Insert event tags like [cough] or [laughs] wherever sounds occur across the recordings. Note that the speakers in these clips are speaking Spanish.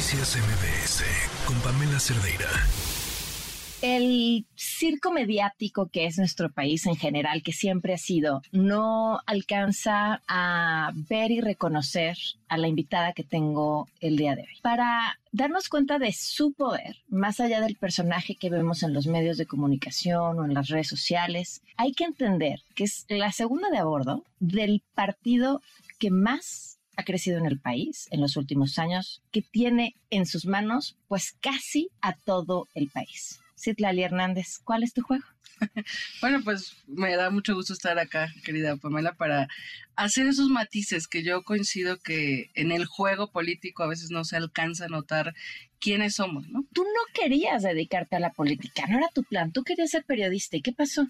Noticias MBS con Pamela Cerdeira. El circo mediático que es nuestro país en general, que siempre ha sido, no alcanza a ver y reconocer a la invitada que tengo el día de hoy. Para darnos cuenta de su poder, más allá del personaje que vemos en los medios de comunicación o en las redes sociales, hay que entender que es la segunda de a bordo del partido que más ha crecido en el país en los últimos años, que tiene en sus manos pues casi a todo el país. Citlali Hernández, ¿cuál es tu juego? Bueno, pues me da mucho gusto estar acá, querida Pamela, para hacer esos matices que yo coincido que en el juego político a veces no se alcanza a notar quiénes somos, ¿no? Tú no querías dedicarte a la política, no era tu plan, tú querías ser periodista, ¿y qué pasó?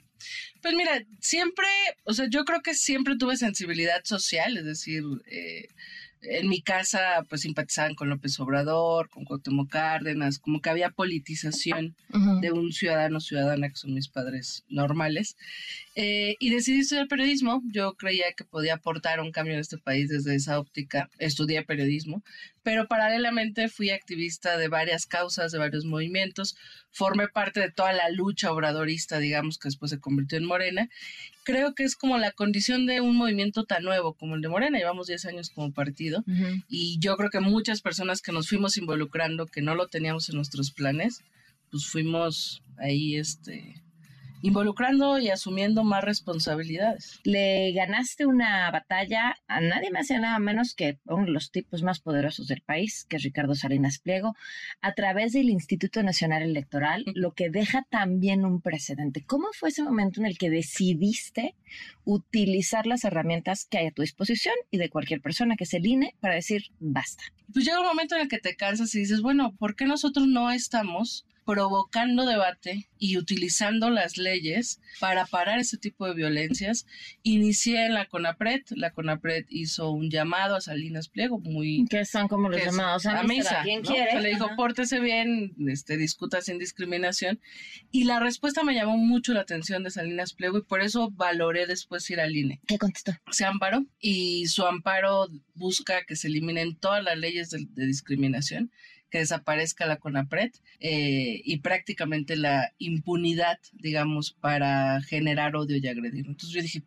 Pues mira, siempre, o sea, yo creo que siempre tuve sensibilidad social, es decir, eh, en mi casa pues simpatizaban con López Obrador, con Cuauhtémoc Cárdenas, como que había politización de un ciudadano ciudadana que son mis padres normales. Eh, y decidí estudiar periodismo. Yo creía que podía aportar un cambio en este país desde esa óptica. Estudié periodismo, pero paralelamente fui activista de varias causas, de varios movimientos. Formé parte de toda la lucha obradorista, digamos, que después se convirtió en Morena. Creo que es como la condición de un movimiento tan nuevo como el de Morena. Llevamos 10 años como partido y yo creo que muchas personas que nos fuimos involucrando, que no lo teníamos en nuestros planes, pues fuimos ahí, este, involucrando y asumiendo más responsabilidades. Le ganaste una batalla a nadie más y nada menos que uno de los tipos más poderosos del país, que es Ricardo Salinas Pliego, a través del Instituto Nacional Electoral, lo que deja también un precedente. ¿Cómo fue ese momento en el que decidiste utilizar las herramientas que hay a tu disposición y de cualquier persona que se line para decir basta? Pues llega un momento en el que te cansas y dices, bueno, ¿por qué nosotros no estamos provocando debate y utilizando las leyes para parar ese tipo de violencias. Inicié en la CONAPRED, la CONAPRED hizo un llamado a Salinas Pliego, muy... Que son como los llamados a, misa. ¿Quién quiere? Se le dijo, pórtese bien, este, discuta sin discriminación. Y la respuesta me llamó mucho la atención de Salinas Pliego y por eso valoré después ir al INE. ¿Qué contestó? Se amparó y su amparo busca que se eliminen todas las leyes de, de discriminación que desaparezca la CONAPRED eh, y prácticamente la impunidad, digamos, para generar odio y agredir. Entonces yo dije,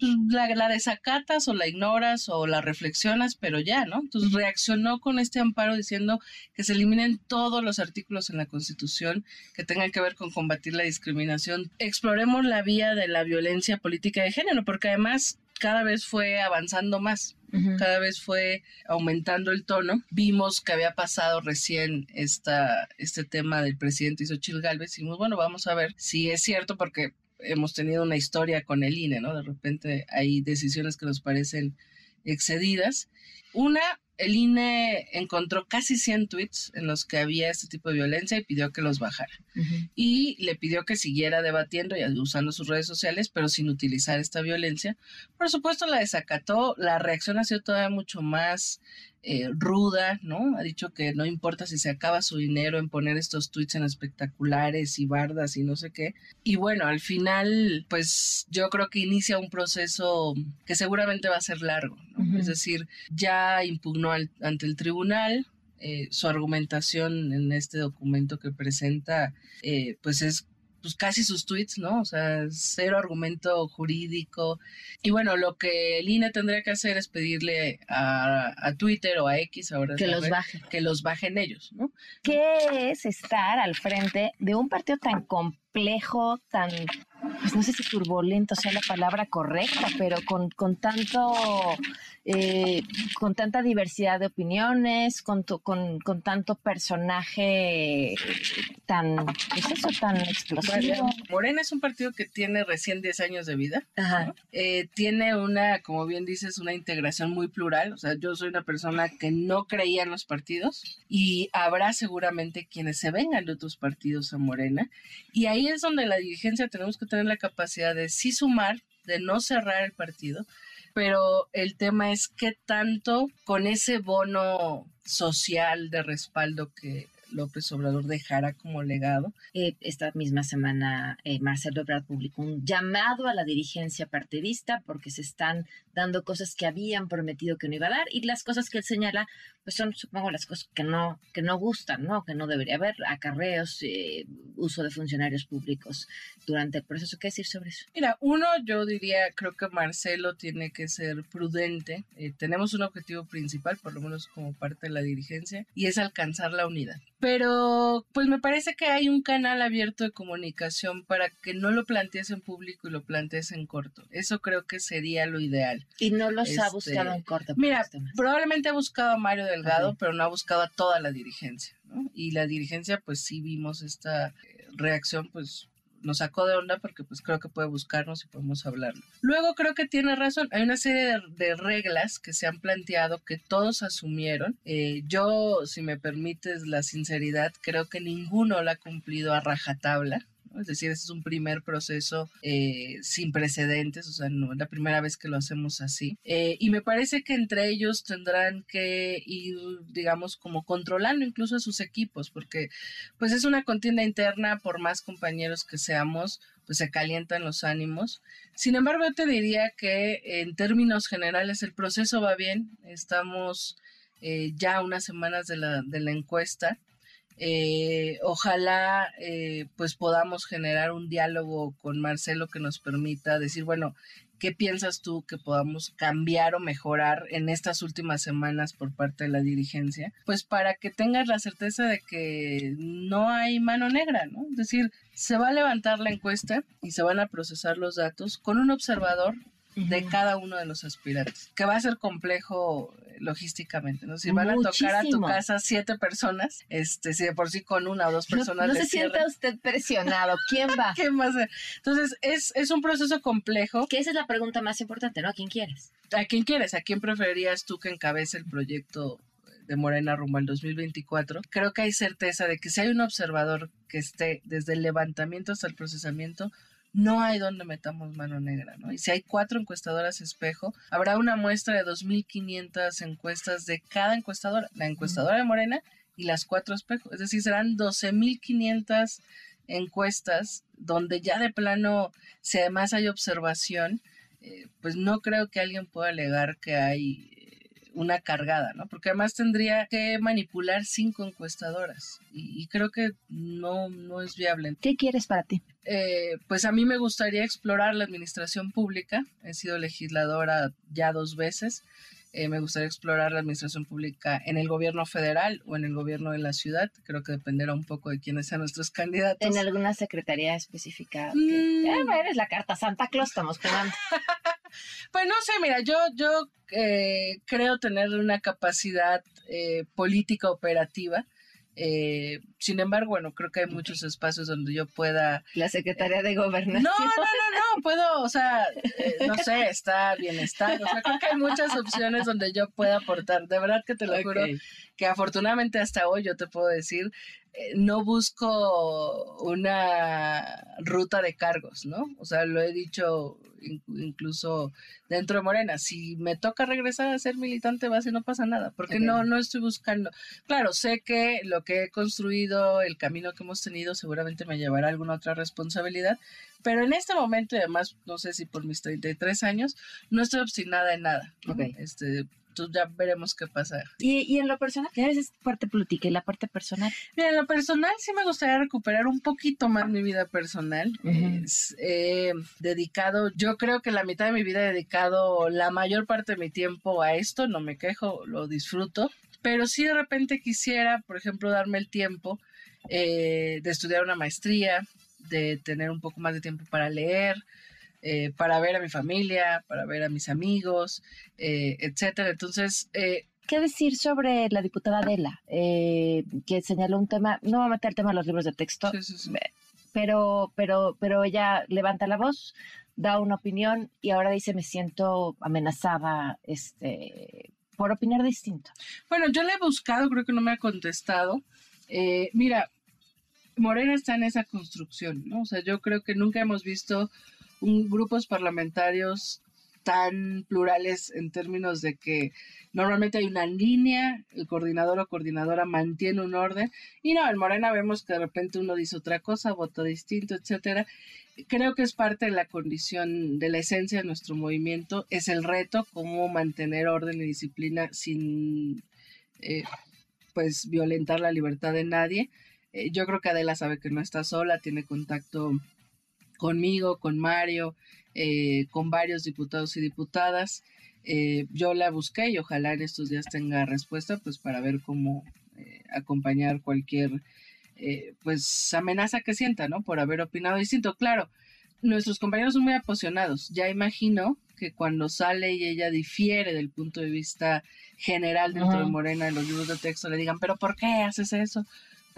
pues la, la, desacatas o la ignoras o la reflexionas, pero ya, ¿no? Entonces reaccionó con este amparo diciendo que se eliminen todos los artículos en la Constitución que tengan que ver con combatir la discriminación. Exploremos la vía de la violencia política de género, porque además cada vez fue avanzando más cada vez fue aumentando el tono. Vimos que había pasado recién esta, este tema del presidente Isochil Galvez y dijimos, bueno, vamos a ver si es cierto porque hemos tenido una historia con el INE, ¿no? De repente hay decisiones que nos parecen excedidas. Una, el INE encontró casi 100 tweets en los que había este tipo de violencia y pidió que los bajara. Y le pidió que siguiera debatiendo y usando sus redes sociales, pero sin utilizar esta violencia. Por supuesto, la desacató. La reacción ha sido todavía mucho más eh, ruda, ¿no? Ha dicho que no importa si se acaba su dinero en poner estos tweets en espectaculares y bardas y no sé qué. Y bueno, al final, pues yo creo que inicia un proceso que seguramente va a ser largo, ¿no? Es decir, ya impugnó ante el tribunal, eh, su argumentación en este documento que presenta, eh, pues es pues casi sus tweets, ¿no? O sea, cero argumento jurídico. Y bueno, lo que el INE tendría que hacer es pedirle a, a Twitter o a X ahora que los bajen. Que los bajen ellos, ¿no? ¿Qué es estar al frente de un partido tan complejo, tan, pues no sé si turbulento sea la palabra correcta, pero con, con tanto eh, con tanta diversidad de opiniones, con, con, con tanto personaje tan, pues eso, tan explosivo. Morena es un partido que tiene recién 10 años de vida. Eh, tiene una, como bien dices, una integración muy plural. O sea, yo soy una persona que no creía en los partidos y habrá seguramente quienes se vengan de otros partidos a Morena. Y ahí es donde la dirigencia tenemos que tener la capacidad de sí sumar, de no cerrar el partido, pero el tema es qué tanto con ese bono social de respaldo que López Obrador dejará como legado. Eh, esta misma semana eh, Marcelo Ebrard publicó un llamado a la dirigencia partidista porque se están dando cosas que habían prometido que no iba a dar y las cosas que él señala pues son supongo las cosas que no que no gustan, ¿no? Que no debería haber acarreos, eh, uso de funcionarios públicos durante el proceso. ¿Qué decir sobre eso? Mira, uno yo diría creo que Marcelo tiene que ser prudente. tenemos un objetivo principal, por lo menos como parte de la dirigencia, y es alcanzar la unidad. Pero pues me parece que hay un canal abierto de comunicación para que no lo plantees en público y lo plantees en corto. Eso creo que sería lo ideal. Y no los ha buscado este, en corto. Mira, probablemente ha buscado a Mario Delgado, pero no ha buscado a toda la dirigencia. Y la dirigencia, pues sí vimos esta eh, reacción, pues nos sacó de onda porque pues creo que puede buscarnos y podemos hablarlo. Luego creo que tiene razón, hay una serie de, reglas que se han planteado que todos asumieron. Eh, yo, si me permites la sinceridad, creo que ninguno la ha cumplido a rajatabla. Es decir, este es un primer proceso eh, sin precedentes, o sea, no es la primera vez que lo hacemos así. Eh, y me parece que entre ellos tendrán que ir, digamos, como controlando incluso a sus equipos, porque pues es una contienda interna, por más compañeros que seamos, pues se calientan los ánimos. Sin embargo, yo te diría que en términos generales el proceso va bien, estamos eh, ya unas semanas de la, de la encuesta. Eh, ojalá eh, pues podamos generar un diálogo con Marcelo que nos permita decir, bueno, ¿qué piensas tú que podamos cambiar o mejorar en estas últimas semanas por parte de la dirigencia? Pues para que tengas la certeza de que no hay mano negra, ¿no? Es decir, se va a levantar la encuesta y se van a procesar los datos con un observador de cada uno de los aspirantes, que va a ser complejo logísticamente, ¿no? Si van a tocar a tu casa siete personas, este, si de por sí con una o dos personas. No, se sienta usted presionado. ¿Quién va? [laughs] ¿Quién va a ser? Entonces, es, es un proceso complejo. Que esa es la pregunta más importante, ¿no? ¿A quién quieres? ¿A quién quieres? ¿A quién preferirías tú que encabece el proyecto de Morena rumbo al 2024, creo que hay certeza de que si hay un observador que esté desde el levantamiento hasta el procesamiento, no hay donde metamos mano negra, ¿no? Y si hay cuatro encuestadoras espejo, habrá una muestra de 2.500 encuestas de cada encuestadora, la encuestadora de Morena y las cuatro espejos, es decir, serán 12.500 encuestas donde ya de plano, si además hay observación, eh, pues no creo que alguien pueda alegar que hay una cargada, ¿no? Porque además tendría que manipular cinco encuestadoras y, creo que no, no es viable. ¿Qué quieres para ti? Eh, pues a mí me gustaría explorar la administración pública. He sido legisladora ya dos veces. Eh, me gustaría explorar la administración pública en el gobierno federal o en el gobierno de la ciudad. Creo que dependerá un poco de quiénes sean nuestros candidatos. ¿En alguna secretaría específica? Mm. eres la carta Santa Claus, estamos jugando. [laughs] pues no sé, mira, yo, yo eh, creo tener una capacidad eh, política operativa. Eh, sin embargo, bueno, creo que hay muchos espacios donde yo pueda... La Secretaría de Gobernación. No, no, no, no, puedo, o sea, no sé, está bienestar, o sea, creo que hay muchas opciones donde yo pueda aportar. De verdad que te lo juro que afortunadamente hasta hoy yo te puedo decir, no busco una ruta de cargos, ¿no? O sea, lo he dicho incluso dentro de Morena. Si me toca regresar a ser militante base, no pasa nada, porque no, no estoy buscando. Claro, sé que lo que he construido, el camino que hemos tenido, seguramente me llevará a alguna otra responsabilidad, pero en este momento, además, no sé si por mis 33 años, no estoy obstinada en nada. Este, ya veremos qué pasa. ¿Y, en lo personal? ¿Qué es parte política y la parte personal? Mira, en lo personal sí me gustaría recuperar un poquito más mi vida personal. Eh, dedicado, yo creo que la mitad de mi vida he dedicado la mayor parte de mi tiempo a esto, no me quejo, lo disfruto, pero si de repente quisiera, por ejemplo, darme el tiempo eh, de estudiar una maestría, de tener un poco más de tiempo para leer, eh, para ver a mi familia, para ver a mis amigos, eh, etcétera. Entonces, eh, ¿qué decir sobre la diputada Adela, que señaló un tema, no va a meter el tema de los libros de texto, pero, pero, pero ella levanta la voz, da una opinión y ahora dice me siento amenazada, este, por opinar distinto. Bueno, yo le he buscado, creo que no me ha contestado. mira, Morena está en esa construcción, ¿no? O sea, yo creo que nunca hemos visto grupos parlamentarios tan plurales en términos de que normalmente hay una línea, el coordinador o coordinadora mantiene un orden, y no, en Morena vemos que de repente uno dice otra cosa, vota distinto, etcétera. Creo que es parte de la condición, de la esencia de nuestro movimiento, es el reto, cómo mantener orden y disciplina sin eh, pues violentar la libertad de nadie. Eh, yo creo que Adela sabe que no está sola, tiene contacto conmigo, con Mario, eh, con varios diputados y diputadas. Eh, yo la busqué y ojalá en estos días tenga respuesta, pues para ver cómo acompañar cualquier pues amenaza que sienta, ¿no? Por haber opinado distinto. Claro, nuestros compañeros son muy apasionados. Ya imagino que cuando sale y ella difiere del punto de vista general dentro de Morena en los libros de texto, le digan, pero ¿por qué haces eso?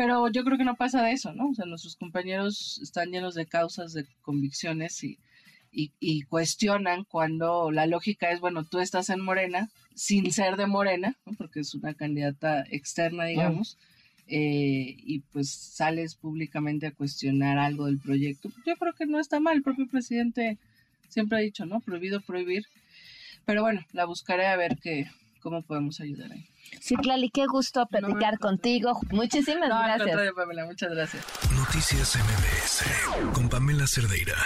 Pero yo creo que no pasa de eso, ¿no? O sea, nuestros compañeros están llenos de causas, de convicciones y, y, cuestionan cuando la lógica es, bueno, tú estás en Morena, sin ser de Morena, porque es una candidata externa, digamos, eh, y pues sales públicamente a cuestionar algo del proyecto. Yo creo que no está mal, el propio presidente siempre ha dicho, ¿no? Prohibido prohibir. Pero bueno, la buscaré a ver qué, cómo podemos ayudar ahí. Sí, Clali, qué gusto platicar contigo. Muchísimas no, gracias. Pamela, muchas gracias. Noticias MBS con Pamela Cerdeira.